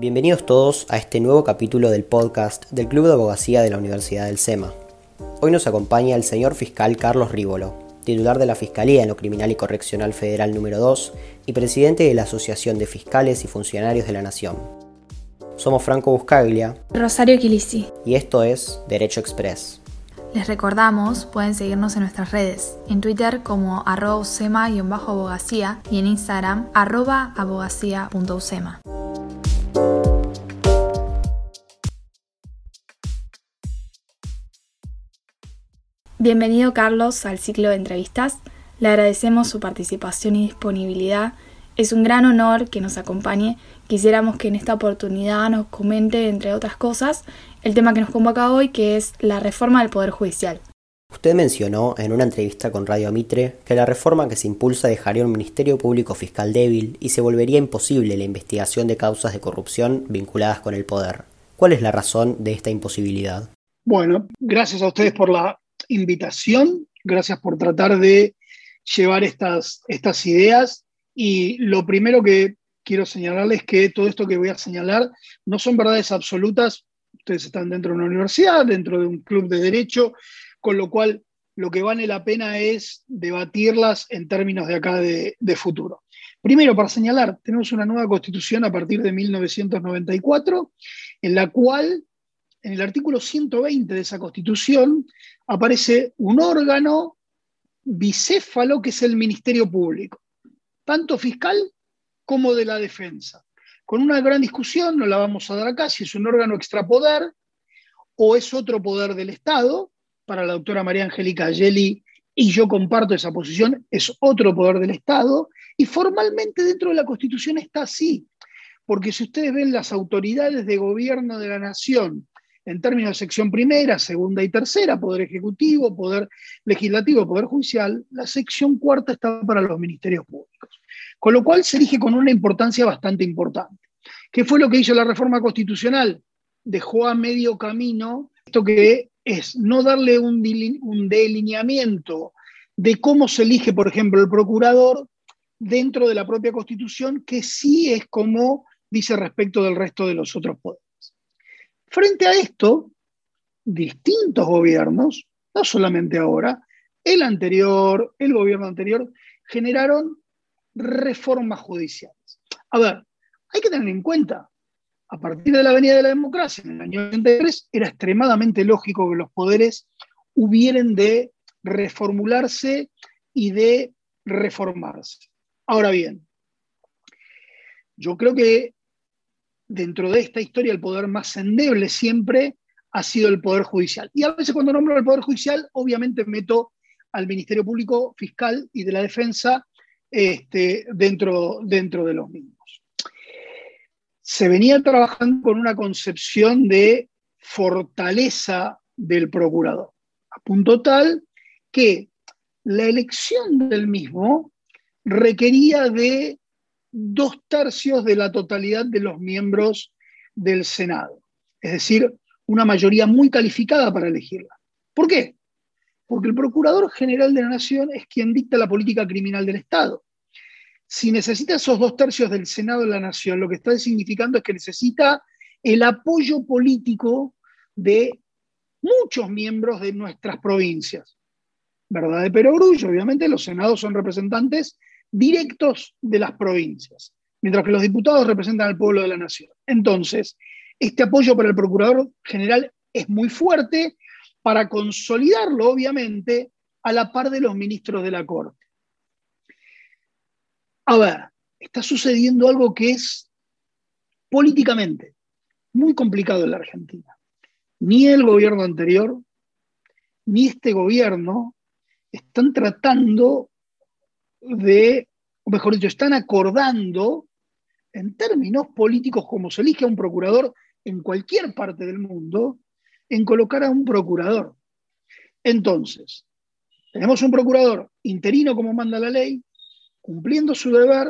Bienvenidos todos a este nuevo capítulo del podcast del Club de Abogacía de la Universidad del SEMA. Hoy nos acompaña el señor fiscal Carlos Rívolo, titular de la Fiscalía en lo Criminal y Correccional Federal número 2 y presidente de la Asociación de Fiscales y Funcionarios de la Nación. Somos Franco Buscaglia, Rosario Quilisi, y esto es Derecho Express. Les recordamos, pueden seguirnos en nuestras redes, en Twitter como arroba usema-abogacía y en Instagram arroba abogacía.usema. Bienvenido Carlos al ciclo de entrevistas. Le agradecemos su participación y disponibilidad. Es un gran honor que nos acompañe. Quisiéramos que en esta oportunidad nos comente, entre otras cosas, el tema que nos convoca hoy, que es la reforma del Poder Judicial. Usted mencionó en una entrevista con Radio Mitre que la reforma que se impulsa dejaría un Ministerio Público Fiscal débil y se volvería imposible la investigación de causas de corrupción vinculadas con el poder. ¿Cuál es la razón de esta imposibilidad? Bueno, gracias a ustedes por la invitación, gracias por tratar de llevar estas, estas ideas. Y lo primero que quiero señalarles es que todo esto que voy a señalar no son verdades absolutas. Ustedes están dentro de una universidad, dentro de un club de derecho, con lo cual lo que vale la pena es debatirlas en términos de acá de, de futuro. Primero, para señalar, tenemos una nueva constitución a partir de 1994, en la cual en el artículo 120 de esa constitución aparece un órgano bicéfalo que es el Ministerio Público, tanto fiscal como de la defensa. Con una gran discusión, no la vamos a dar acá, si es un órgano extrapoder o es otro poder del Estado. Para la doctora María Angélica Ayeli, y yo comparto esa posición, es otro poder del Estado, y formalmente dentro de la Constitución está así, porque si ustedes ven las autoridades de gobierno de la nación en términos de sección primera, segunda y tercera, Poder Ejecutivo, Poder Legislativo, Poder Judicial, la sección cuarta está para los ministerios públicos. Con lo cual se elige con una importancia bastante importante. ¿Qué fue lo que hizo la reforma constitucional? Dejó a medio camino esto que es no darle un, un delineamiento de cómo se elige, por ejemplo, el procurador dentro de la propia constitución, que sí es como dice respecto del resto de los otros poderes. Frente a esto, distintos gobiernos, no solamente ahora, el anterior, el gobierno anterior, generaron reformas judiciales. A ver, hay que tener en cuenta, a partir de la Avenida de la Democracia en el año 83, era extremadamente lógico que los poderes hubieran de reformularse y de reformarse. Ahora bien, yo creo que dentro de esta historia el poder más endeble siempre ha sido el Poder Judicial. Y a veces cuando nombro el Poder Judicial, obviamente meto al Ministerio Público Fiscal y de la Defensa este, dentro, dentro de los mismos. Se venía trabajando con una concepción de fortaleza del procurador, a punto tal que la elección del mismo requería de dos tercios de la totalidad de los miembros del Senado. Es decir, una mayoría muy calificada para elegirla. ¿Por qué? Porque el Procurador General de la Nación es quien dicta la política criminal del Estado. Si necesita esos dos tercios del Senado de la Nación, lo que está significando es que necesita el apoyo político de muchos miembros de nuestras provincias. ¿Verdad de perogrullo? Obviamente los senados son representantes directos de las provincias, mientras que los diputados representan al pueblo de la nación. Entonces, este apoyo para el Procurador General es muy fuerte para consolidarlo, obviamente, a la par de los ministros de la Corte. A ver, está sucediendo algo que es políticamente muy complicado en la Argentina. Ni el gobierno anterior, ni este gobierno están tratando de, mejor dicho, están acordando en términos políticos como se elige a un procurador en cualquier parte del mundo, en colocar a un procurador. Entonces, tenemos un procurador interino como manda la ley, cumpliendo su deber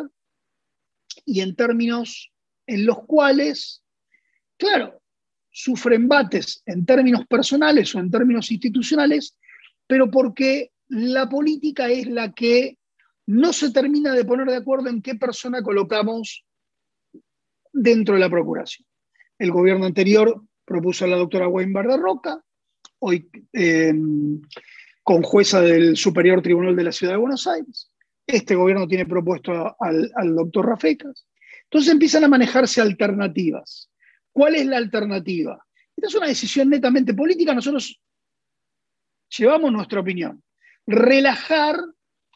y en términos en los cuales, claro, sufre embates en términos personales o en términos institucionales, pero porque la política es la que no se termina de poner de acuerdo en qué persona colocamos dentro de la Procuración. El gobierno anterior propuso a la doctora Weinberg de Roca, hoy eh, con jueza del Superior Tribunal de la Ciudad de Buenos Aires. Este gobierno tiene propuesto al, al doctor Rafecas. Entonces empiezan a manejarse alternativas. ¿Cuál es la alternativa? Esta es una decisión netamente política, nosotros llevamos nuestra opinión. Relajar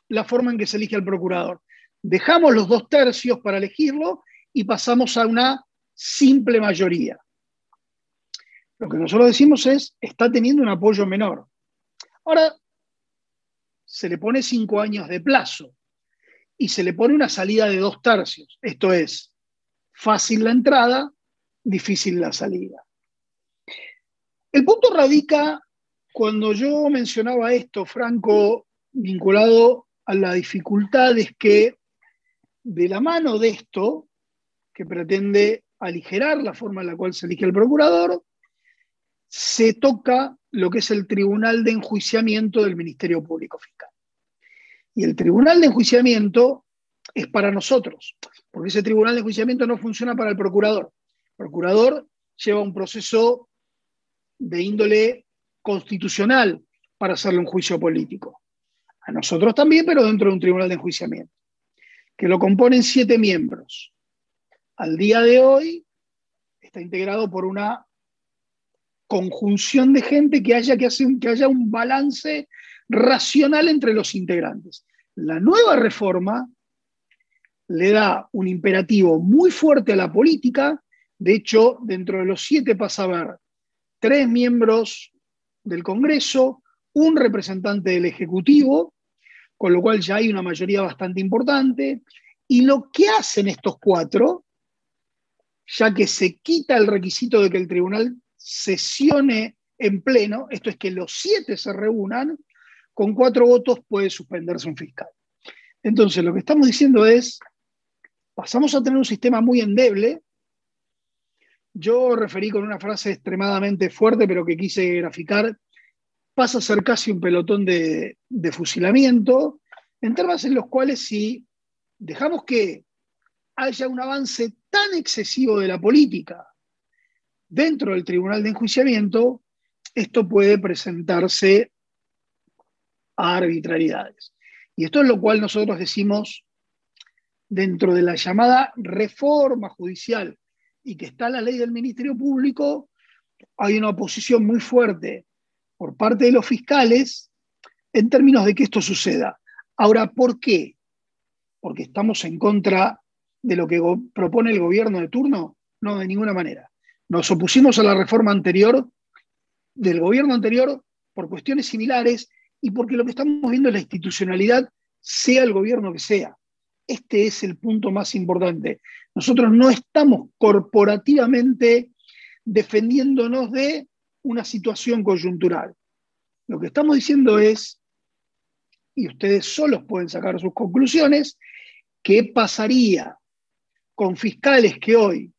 la forma en que se elige al procurador. Dejamos los dos tercios para elegirlo y pasamos a una simple mayoría. Lo que nosotros decimos es, está teniendo un apoyo menor. Ahora, se le pone cinco años de plazo y se le pone una salida de dos tercios. Esto es, fácil la entrada, difícil la salida. El punto radica cuando yo mencionaba esto, Franco, vinculado a la dificultad es que de la mano de esto, que pretende aligerar la forma en la cual se elige el procurador, se toca lo que es el tribunal de enjuiciamiento del Ministerio Público Fiscal. Y el tribunal de enjuiciamiento es para nosotros, porque ese tribunal de enjuiciamiento no funciona para el procurador. El procurador lleva un proceso de índole constitucional para hacerle un juicio político. A nosotros también, pero dentro de un tribunal de enjuiciamiento, que lo componen siete miembros. Al día de hoy está integrado por una conjunción de gente que haya, que, hacer, que haya un balance racional entre los integrantes. La nueva reforma le da un imperativo muy fuerte a la política. De hecho, dentro de los siete pasa a haber tres miembros del Congreso, un representante del Ejecutivo, con lo cual ya hay una mayoría bastante importante. Y lo que hacen estos cuatro, ya que se quita el requisito de que el tribunal sesione en pleno, esto es que los siete se reúnan, con cuatro votos puede suspenderse un fiscal. Entonces, lo que estamos diciendo es, pasamos a tener un sistema muy endeble. Yo referí con una frase extremadamente fuerte, pero que quise graficar, pasa a ser casi un pelotón de, fusilamiento, en términos en los cuales si dejamos que haya un avance tan excesivo de la política dentro del tribunal de enjuiciamiento, esto puede presentarse a arbitrariedades. Y esto es lo cual nosotros decimos dentro de la llamada reforma judicial y que está la ley del Ministerio Público, hay una oposición muy fuerte por parte de los fiscales en términos de que esto suceda. Ahora, ¿por qué? Porque estamos en contra de lo que propone el gobierno de turno. No, de ninguna manera. Nos opusimos a la reforma anterior del gobierno anterior por cuestiones similares y porque lo que estamos viendo es la institucionalidad, sea el gobierno que sea. Este es el punto más importante. Nosotros no estamos corporativamente defendiéndonos de una situación coyuntural. Lo que estamos diciendo es, y ustedes solos pueden sacar sus conclusiones, qué pasaría con fiscales que hoy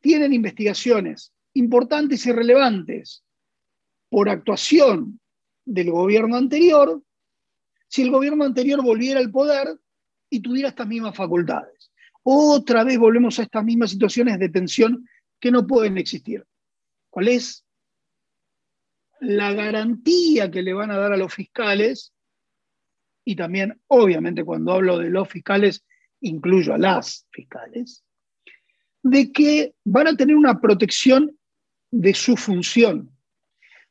tienen investigaciones importantes y relevantes por actuación del gobierno anterior, si el gobierno anterior volviera al poder y tuviera estas mismas facultades. Otra vez volvemos a estas mismas situaciones de tensión que no pueden existir. ¿Cuál es la garantía que le van a dar a los fiscales? Y también, obviamente, cuando hablo de los fiscales, incluyo a las fiscales, de que van a tener una protección de su función.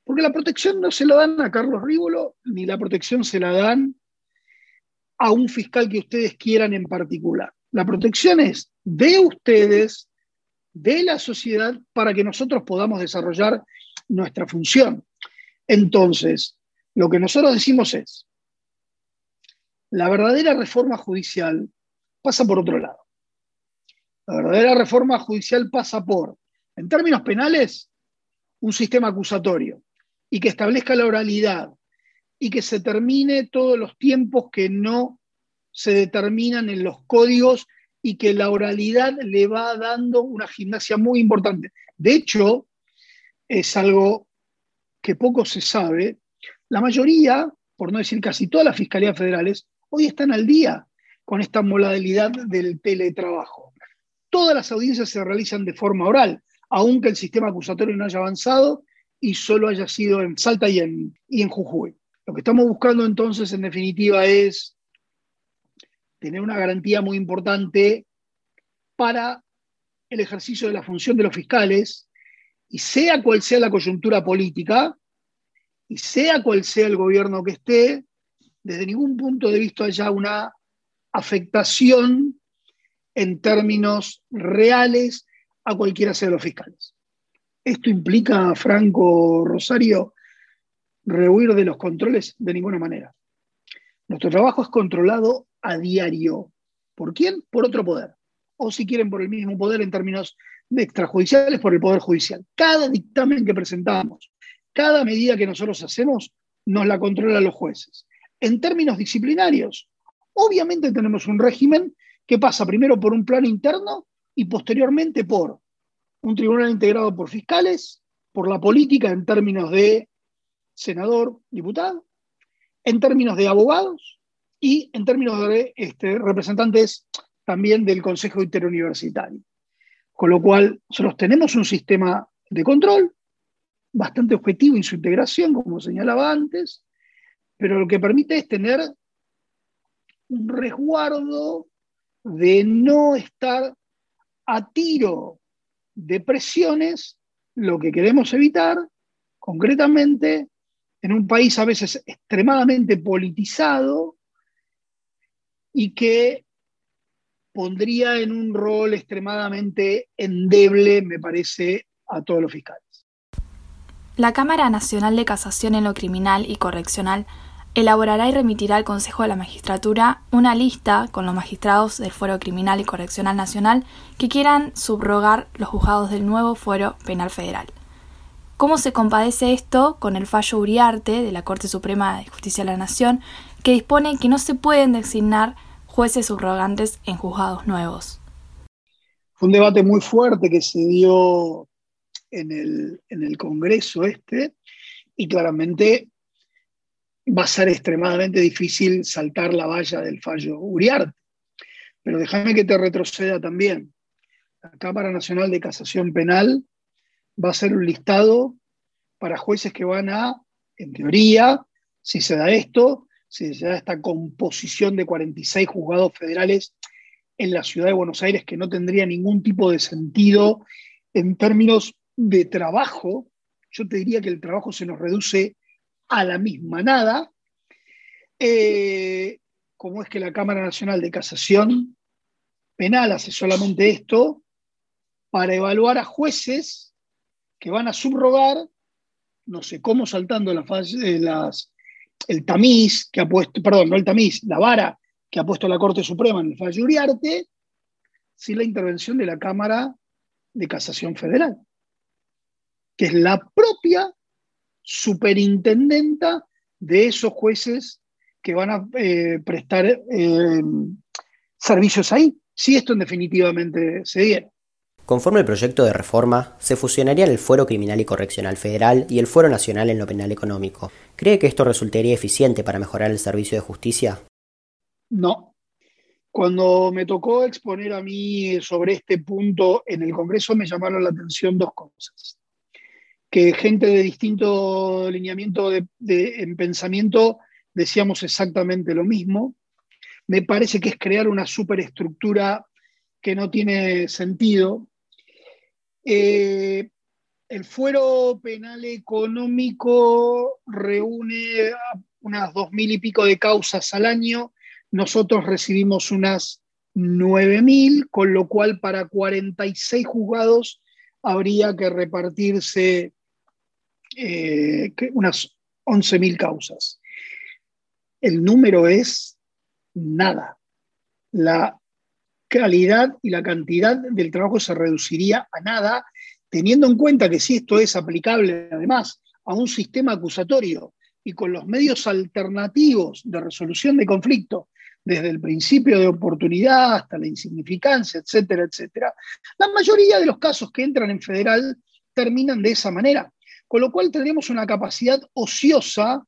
Porque la protección no se la dan a Carlos Rívolo, ni la protección se la dan a un fiscal que ustedes quieran en particular. La protección es de ustedes, de la sociedad, para que nosotros podamos desarrollar nuestra función. Entonces, lo que nosotros decimos es, la verdadera reforma judicial pasa por otro lado. La verdadera reforma judicial pasa por, en términos penales, un sistema acusatorio y que establezca la oralidad y que se termine todos los tiempos que no se determinan en los códigos y que la oralidad le va dando una gimnasia muy importante. De hecho, es algo que poco se sabe. La mayoría, por no decir casi todas las fiscalías federales, hoy están al día con esta modalidad del teletrabajo. todas las audiencias se realizan de forma oral, aunque el sistema acusatorio no haya avanzado y solo haya sido en Salta y en, y en Jujuy. Lo que estamos buscando entonces, en definitiva, es tener una garantía muy importante para el ejercicio de la función de los fiscales, y sea cual sea la coyuntura política, y sea cual sea el gobierno que esté, desde ningún punto de vista haya una afectación en términos reales a cualquiera sea de los fiscales. Esto implica, Franco Rosario, rehuir de los controles de ninguna manera. Nuestro trabajo es controlado a diario. ¿Por quién? Por otro poder. O si quieren, por el mismo poder en términos extrajudiciales, por el Poder Judicial. Cada dictamen que presentamos, cada medida que nosotros hacemos, nos la controlan los jueces. En términos disciplinarios, obviamente tenemos un régimen que pasa primero por un plano interno y posteriormente por un tribunal integrado por fiscales, por la política en términos de senador, diputado, en términos de abogados y en términos de este, representantes también del Consejo Interuniversitario. Con lo cual, nosotros tenemos un sistema de control bastante objetivo en su integración, como señalaba antes, pero lo que permite es tener un resguardo de no estar a tiro de presiones, lo que queremos evitar concretamente en un país a veces extremadamente politizado y que pondría en un rol extremadamente endeble, me parece, a todos los fiscales. La Cámara Nacional de Casación en lo Criminal y Correccional elaborará y remitirá al Consejo de la Magistratura una lista con los magistrados del Fuero Criminal y Correccional Nacional que quieran subrogar los juzgados del nuevo Fuero Penal Federal. ¿Cómo se compadece esto con el fallo Uriarte de la Corte Suprema de Justicia de la Nación, que dispone que no se pueden designar jueces subrogantes en juzgados nuevos? Fue un debate muy fuerte que se dio en el, en el Congreso este, y claramente va a ser extremadamente difícil saltar la valla del fallo Uriarte. Pero déjame que te retroceda también. La Cámara Nacional de Casación Penal va a ser un listado para jueces que van a, en teoría, si se da esto, se da esta composición de 46 juzgados federales en la ciudad de Buenos Aires, que no tendría ningún tipo de sentido en términos de trabajo, yo te diría que el trabajo se nos reduce a la misma nada, eh, como es que la Cámara Nacional de Casación Penal hace solamente esto para evaluar a jueces que van a subrogar, no sé cómo saltando eh, las, el tamiz que ha puesto, perdón, no el tamiz, la vara que ha puesto la Corte Suprema en el fallo Uriarte, sin la intervención de la Cámara de Casación Federal, que es la propia superintendenta de esos jueces que van a eh, prestar eh, servicios ahí, si esto en definitivamente se diera. Conforme el proyecto de reforma, se fusionarían el Fuero Criminal y Correccional Federal y el Fuero Nacional en lo Penal Económico. ¿Cree que esto resultaría eficiente para mejorar el servicio de justicia? No. Cuando me tocó exponer a mí sobre este punto en el Congreso, me llamaron la atención dos cosas. Que gente de distinto lineamiento de, en pensamiento decíamos exactamente lo mismo. Me parece que es crear una superestructura que no tiene sentido eh, el fuero penal económico reúne unas dos mil y pico de causas al año. Nosotros recibimos unas nueve mil, con lo cual para 46 juzgados habría que repartirse eh, unas once mil causas. El número es nada. La calidad y la cantidad del trabajo se reduciría a nada, teniendo en cuenta que si esto es aplicable además a un sistema acusatorio y con los medios alternativos de resolución de conflicto, desde el principio de oportunidad hasta la insignificancia, etcétera, etcétera, la mayoría de los casos que entran en federal terminan de esa manera, con lo cual tendríamos una capacidad ociosa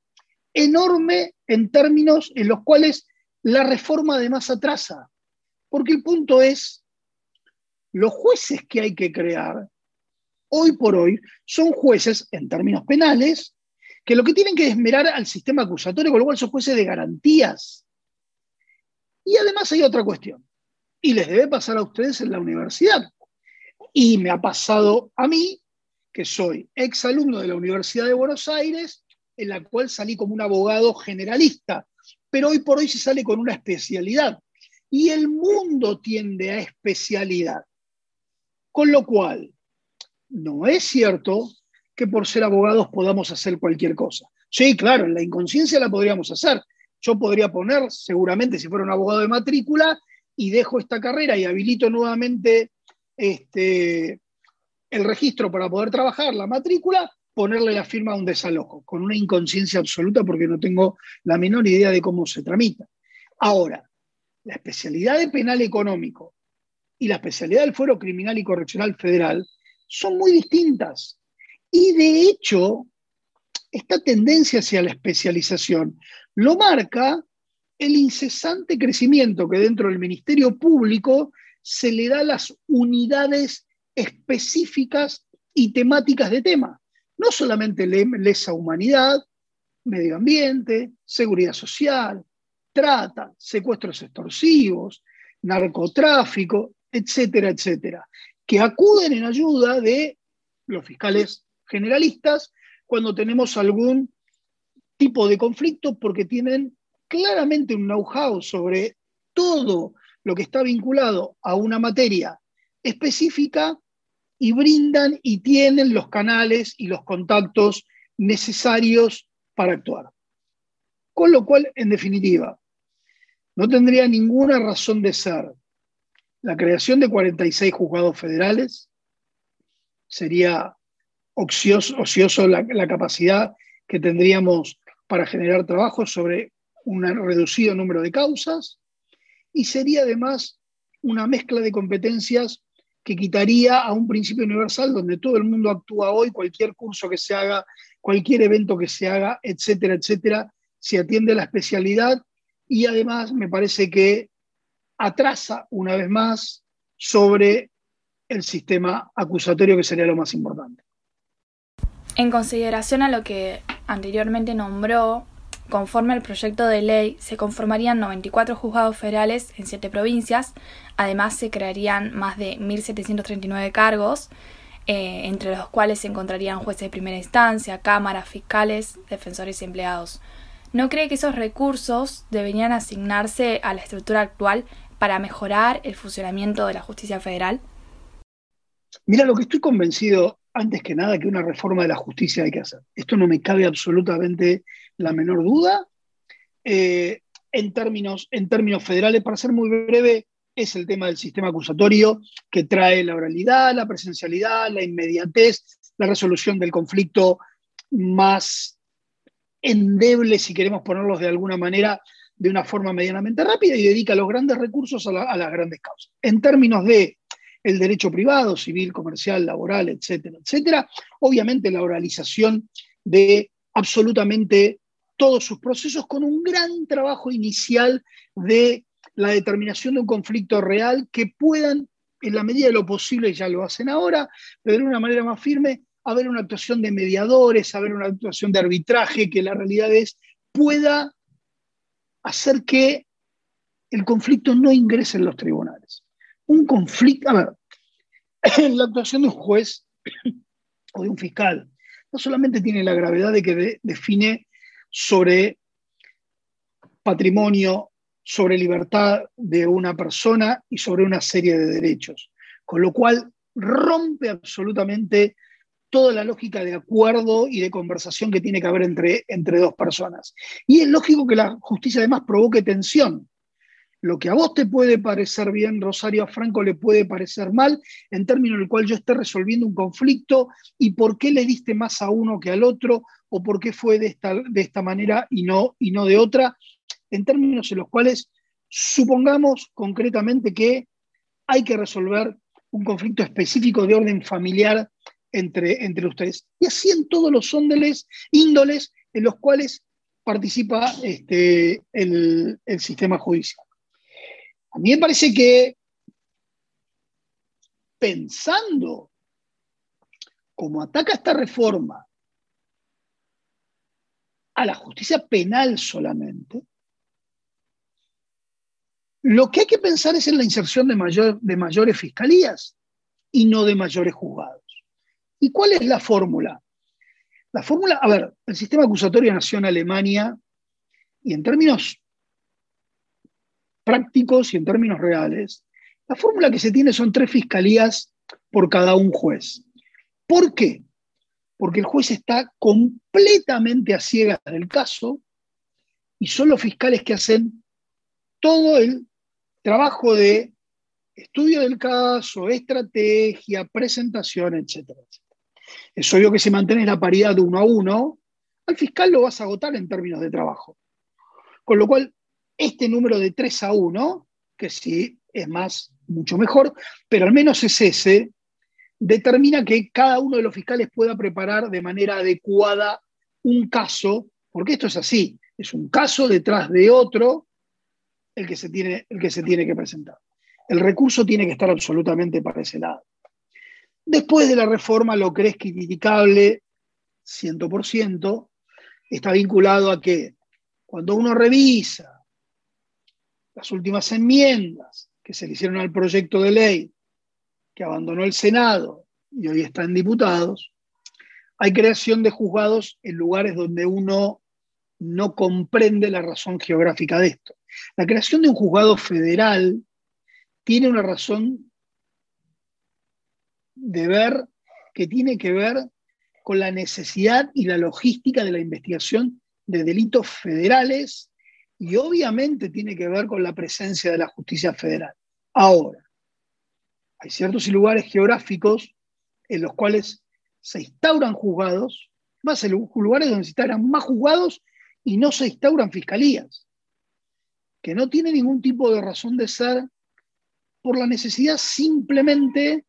enorme en términos en los cuales la reforma además atrasa. Porque el punto es, los jueces que hay que crear, hoy por hoy, son jueces, en términos penales, que lo que tienen que esmerar al sistema acusatorio, con lo cual son jueces de garantías. Y además hay otra cuestión, y les debe pasar a ustedes en la universidad. Y me ha pasado a mí, que soy exalumno de la Universidad de Buenos Aires, en la cual salí como un abogado generalista, pero hoy por hoy se sale con una especialidad. Y el mundo tiende a especialidad. Con lo cual, no es cierto que por ser abogados podamos hacer cualquier cosa. Sí, claro, en la inconsciencia la podríamos hacer. Yo podría poner, seguramente, si fuera un abogado de matrícula, y dejo esta carrera y habilito nuevamente este, el registro para poder trabajar, la matrícula, ponerle la firma a un desalojo, con una inconsciencia absoluta porque no tengo la menor idea de cómo se tramita. Ahora, la especialidad de penal económico y la especialidad del fuero criminal y correccional federal son muy distintas. Y de hecho, esta tendencia hacia la especialización lo marca el incesante crecimiento que dentro del Ministerio Público se le da a las unidades específicas y temáticas de tema. No solamente lesa humanidad, medio ambiente, seguridad social, trata, secuestros extorsivos, narcotráfico, etcétera, etcétera, que acuden en ayuda de los fiscales generalistas cuando tenemos algún tipo de conflicto porque tienen claramente un know-how sobre todo lo que está vinculado a una materia específica y brindan y tienen los canales y los contactos necesarios para actuar. Con lo cual, en definitiva, no tendría ninguna razón de ser. La creación de 46 juzgados federales, sería ocioso, la, la capacidad que tendríamos para generar trabajo sobre un reducido número de causas y sería además una mezcla de competencias que quitaría a un principio universal donde todo el mundo actúa hoy, cualquier curso que se haga, cualquier evento que se haga, etcétera, etcétera, se atiende a la especialidad y además me parece que atrasa una vez más sobre el sistema acusatorio que sería lo más importante. En consideración a lo que anteriormente nombró, Conforme al proyecto de ley, se conformarían 94 juzgados federales en siete provincias. Además, se crearían más de 1.739 cargos, eh, entre los cuales se encontrarían jueces de primera instancia, cámaras, fiscales, defensores y empleados. ¿No cree que esos recursos deberían asignarse a la estructura actual para mejorar el funcionamiento de la justicia federal? Mira, lo que estoy convencido, antes que nada, que una reforma de la justicia hay que hacer. Esto no me cabe absolutamente la menor duda. Eh, en, términos, en términos federales, para ser muy breve, es el tema del sistema acusatorio que trae la oralidad, la presencialidad, la inmediatez, la resolución del conflicto más endeble, si queremos ponerlos de alguna manera, de una forma medianamente rápida y dedica los grandes recursos a, las grandes causas. En términos de el derecho privado, civil, comercial, laboral, etcétera, etcétera, obviamente la oralización de absolutamente todos sus procesos con un gran trabajo inicial de la determinación de un conflicto real que puedan, en la medida de lo posible, ya lo hacen ahora, pero de una manera más firme, haber una actuación de mediadores, haber una actuación de arbitraje, que la realidad es pueda hacer que el conflicto no ingrese en los tribunales. Un conflicto, a ver, la actuación de un juez o de un fiscal no solamente tiene la gravedad de que define sobre patrimonio, sobre libertad de una persona y sobre una serie de derechos. Con lo cual rompe absolutamente toda la lógica de acuerdo y de conversación que tiene que haber entre, entre dos personas. Y es lógico que la justicia además provoque tensión, lo que a vos te puede parecer bien, Rosario, Franco le puede parecer mal, en términos en el cual yo esté resolviendo un conflicto y por qué le diste más a uno que al otro, o por qué fue de esta, de esta manera y no, y no de otra, en términos en los cuales supongamos concretamente que hay que resolver un conflicto específico de orden familiar entre, entre ustedes. Y así en todos los índoles, índoles en los cuales participa este, el, el sistema judicial. A mí me parece que pensando, como ataca esta reforma a la justicia penal solamente, lo que hay que pensar es en la inserción de, mayor, de mayores fiscalías y no de mayores juzgados. ¿Y cuál es la fórmula? La fórmula, a ver, el sistema acusatorio nació en Alemania y en términos prácticos y en términos reales, la fórmula que se tiene son tres fiscalías por cada un juez. ¿Por qué? Porque el juez está completamente a ciegas del caso y son los fiscales que hacen todo el trabajo de estudio del caso, estrategia, presentación, etcétera, Es obvio que si mantienes la paridad de uno a uno, al fiscal lo vas a agotar en términos de trabajo. Con lo cual, este número de 3 a 1, que sí es más, mucho mejor, pero al menos es ese, determina que cada uno de los fiscales pueda preparar de manera adecuada un caso, porque esto es así, es un caso detrás de otro el que se tiene, el que, se tiene que presentar. El recurso tiene que estar absolutamente para ese lado. Después de la reforma, lo que es criticable, 100%, está vinculado a que cuando uno revisa las últimas enmiendas que se le hicieron al proyecto de ley que abandonó el Senado y hoy está en diputados, hay creación de juzgados en lugares donde uno no comprende la razón geográfica de esto. La creación de un juzgado federal tiene una razón de ver que tiene que ver con la necesidad y la logística de la investigación de delitos federales y obviamente tiene que ver con la presencia de la justicia federal. Ahora, hay ciertos lugares geográficos en los cuales se instauran juzgados, más en lugares donde se instauran más juzgados y no se instauran fiscalías, que no tiene ningún tipo de razón de ser por la necesidad simplemente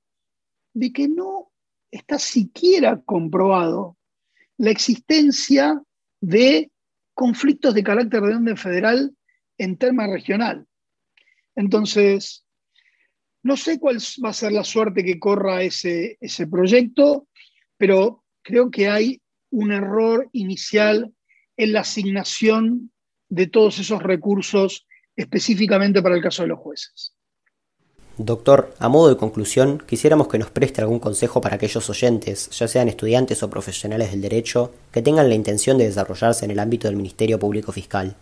de que no está siquiera comprobado la existencia de conflictos de carácter de orden federal en tema regional. Entonces, no sé cuál va a ser la suerte que corra ese, ese proyecto, pero creo que hay un error inicial en la asignación de todos esos recursos específicamente para el caso de los jueces. Doctor, a modo de conclusión, quisiéramos que nos preste algún consejo para aquellos oyentes, ya sean estudiantes o profesionales del derecho, que tengan la intención de desarrollarse en el ámbito del Ministerio Público Fiscal.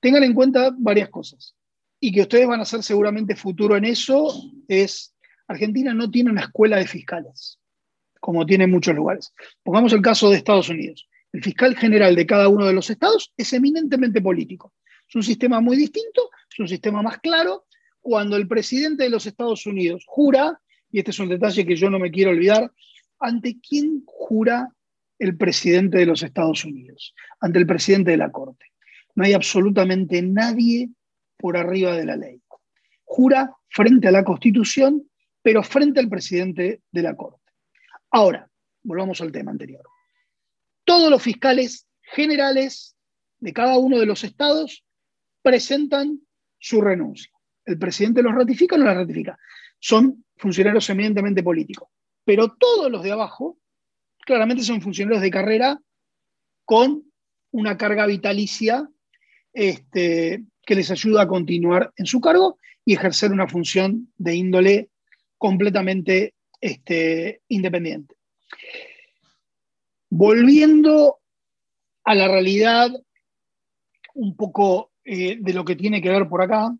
Tengan en cuenta varias cosas y que ustedes van a ser seguramente futuro en eso, es Argentina no tiene una escuela de fiscales, como tiene en muchos lugares. Pongamos el caso de Estados Unidos. El fiscal general de cada uno de los estados es eminentemente político. Es un sistema muy distinto, es un sistema más claro, cuando el presidente de los Estados Unidos jura, y este es un detalle que yo no me quiero olvidar, ¿ante quién jura el presidente de los Estados Unidos? Ante el presidente de la Corte. No hay absolutamente nadie por arriba de la ley. Jura frente a la Constitución, pero frente al presidente de la Corte. Ahora, volvamos al tema anterior. Todos los fiscales generales de cada uno de los estados presentan su renuncia. ¿El presidente los ratifica o no los ratifica? Son funcionarios eminentemente políticos. Pero todos los de abajo, claramente son funcionarios de carrera con una carga vitalicia este, que les ayuda a continuar en su cargo y ejercer una función de índole completamente este, independiente. Volviendo a la realidad un poco eh, de lo que tiene que ver por acá,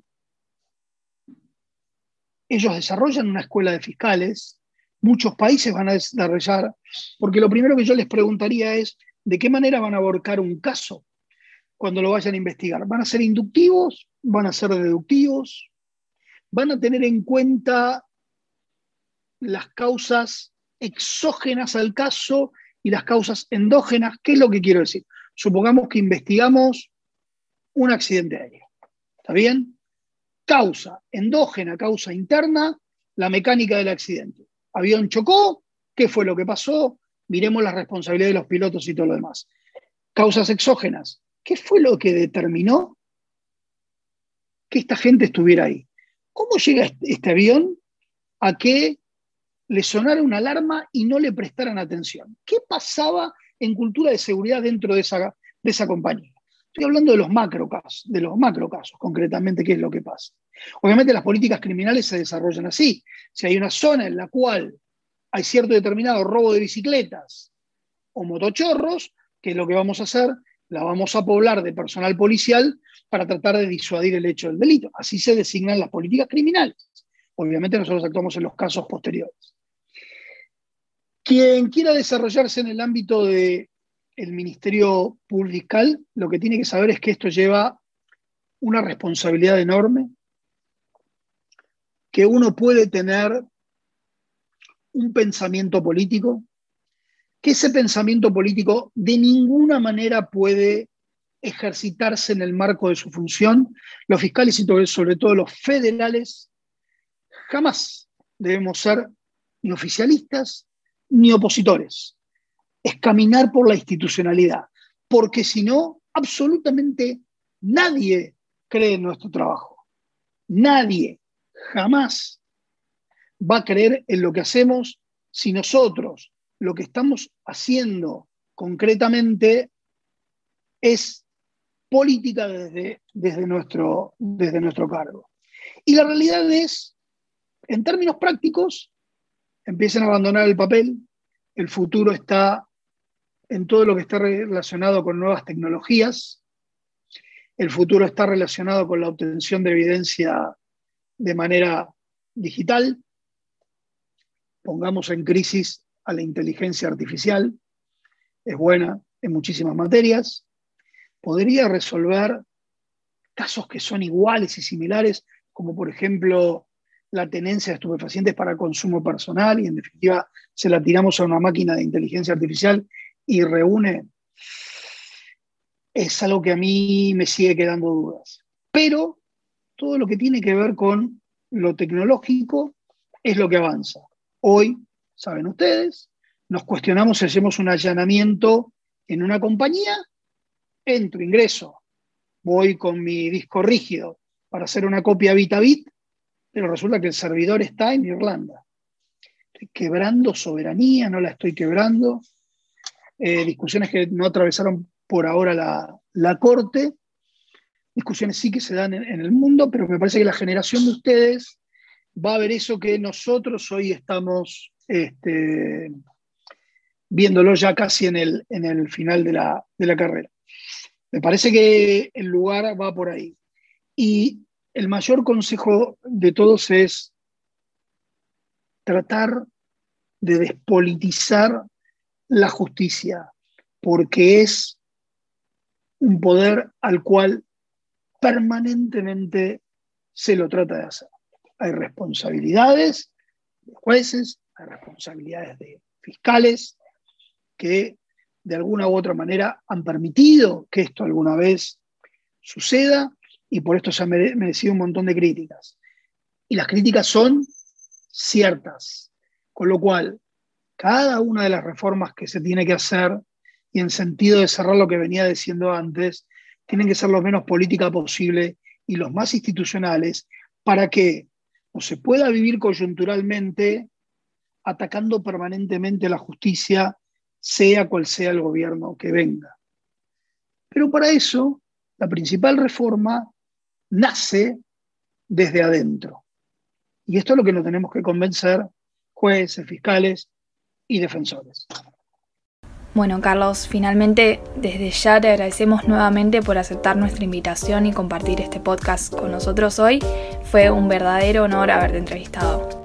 ellos desarrollan una escuela de fiscales, muchos países van a desarrollar, porque lo primero que yo les preguntaría es, ¿de qué manera van a aborcar un caso cuando lo vayan a investigar? ¿Van a ser inductivos? ¿Van a ser deductivos? ¿Van a tener en cuenta las causas exógenas al caso y las causas endógenas? ¿Qué es lo que quiero decir? Supongamos que investigamos un accidente aéreo. ¿Está bien? Causa endógena, causa interna, la mecánica del accidente. Avión chocó, ¿qué fue lo que pasó? Miremos la responsabilidad de los pilotos y todo lo demás. Causas exógenas, ¿qué fue lo que determinó que esta gente estuviera ahí? ¿Cómo llega este, avión a que le sonara una alarma y no le prestaran atención. ¿Qué pasaba en cultura de seguridad dentro de esa, de esa compañía? Estoy hablando de los macro casos, de los macro casos, concretamente, qué es lo que pasa. Obviamente las políticas criminales se desarrollan así. Si hay una zona en la cual hay cierto determinado robo de bicicletas o motochorros, ¿qué es lo que vamos a hacer? La vamos a poblar de personal policial para tratar de disuadir el hecho del delito. Así se designan las políticas criminales. Obviamente nosotros actuamos en los casos posteriores. Quien quiera desarrollarse en el ámbito del Ministerio Público, lo que tiene que saber es que esto lleva una responsabilidad enorme, que uno puede tener un pensamiento político, que ese pensamiento político de ninguna manera puede ejercitarse en el marco de su función. Los fiscales y sobre todo los federales jamás debemos ser ni oficialistas ni opositores. Es caminar por la institucionalidad, porque si no, absolutamente nadie cree en nuestro trabajo. Nadie jamás va a creer en lo que hacemos si nosotros lo que estamos haciendo concretamente es política desde, desde, nuestro, desde nuestro cargo. Y la realidad es, en términos prácticos, empiecen a abandonar el papel, el futuro está en todo lo que está relacionado con nuevas tecnologías, el futuro está relacionado con la obtención de evidencia de manera digital, pongamos en crisis a la inteligencia artificial, es buena en muchísimas materias, podría resolver casos que son iguales y similares, como por ejemplo la tenencia de estupefacientes para consumo personal y en definitiva se la tiramos a una máquina de inteligencia artificial y reúne, es algo que a mí me sigue quedando dudas. Pero todo lo que tiene que ver con lo tecnológico es lo que avanza. Hoy, saben ustedes, nos cuestionamos si hacemos un allanamiento en una compañía, entro, ingreso, voy con mi disco rígido para hacer una copia bit a bit pero resulta que el servidor está en Irlanda. Estoy quebrando soberanía, no la estoy quebrando. Eh, discusiones que no atravesaron por ahora la, Corte. Discusiones sí que se dan en, el mundo, pero me parece que la generación de ustedes va a ver eso que nosotros hoy estamos este, viéndolo ya casi en el, en el final de la, de la carrera. Me parece que el lugar va por ahí. Y el mayor consejo de todos es tratar de despolitizar la justicia, porque es un poder al cual permanentemente se lo trata de hacer. Hay responsabilidades de jueces, hay responsabilidades de fiscales que de alguna u otra manera han permitido que esto alguna vez suceda y por esto se ha merecido un montón de críticas. Y las críticas son ciertas, con lo cual cada una de las reformas que se tiene que hacer, y en sentido de cerrar lo que venía diciendo antes, tienen que ser lo menos política posible y los más institucionales para que no se pueda vivir coyunturalmente atacando permanentemente la justicia, sea cual sea el gobierno que venga. Pero para eso, la principal reforma nace desde adentro. Y esto es lo que nos tenemos que convencer jueces, fiscales y defensores. Bueno, Carlos, finalmente desde ya te agradecemos nuevamente por aceptar nuestra invitación y compartir este podcast con nosotros hoy. Fue un verdadero honor haberte entrevistado.